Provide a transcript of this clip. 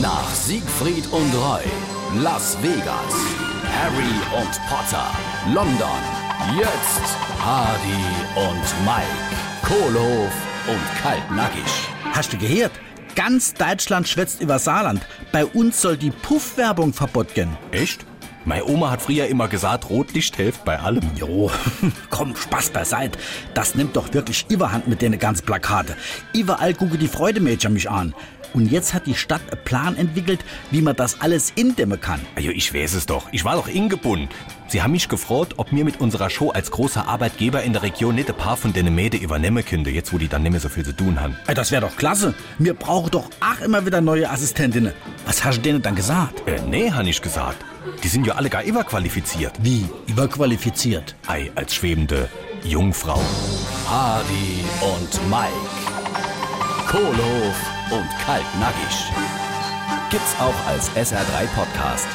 Nach Siegfried und Roy, Las Vegas, Harry und Potter, London, jetzt Hardy und Mike, Kohlhof und Kaltnackig. Hast du gehört? Ganz Deutschland schwätzt über Saarland. Bei uns soll die Puffwerbung verboten gehen. Echt? Meine Oma hat früher immer gesagt, Rotlicht hilft bei allem. Jo, komm, Spaß beiseite. Das nimmt doch wirklich Überhand mit den ganzen Plakate. Überall gucke die Freudemädchen mich an. Und jetzt hat die Stadt einen Plan entwickelt, wie man das alles indämmen kann. Also ich weiß es doch. Ich war doch ingebunden. Sie haben mich gefragt, ob mir mit unserer Show als großer Arbeitgeber in der Region nicht ein paar von den Mäde übernehmen könnte, jetzt wo die dann nicht mehr so viel zu tun haben. Ey, Das wäre doch klasse. Wir brauchen doch auch immer wieder neue Assistentinnen. Was hast du denen dann gesagt? Äh, nee, han ich gesagt. Die sind ja alle gar überqualifiziert. Wie? Überqualifiziert. Ei, als schwebende Jungfrau. Hardy und Mike, Kohlhof und Kaltnackig. Gibt's auch als SR3 Podcast.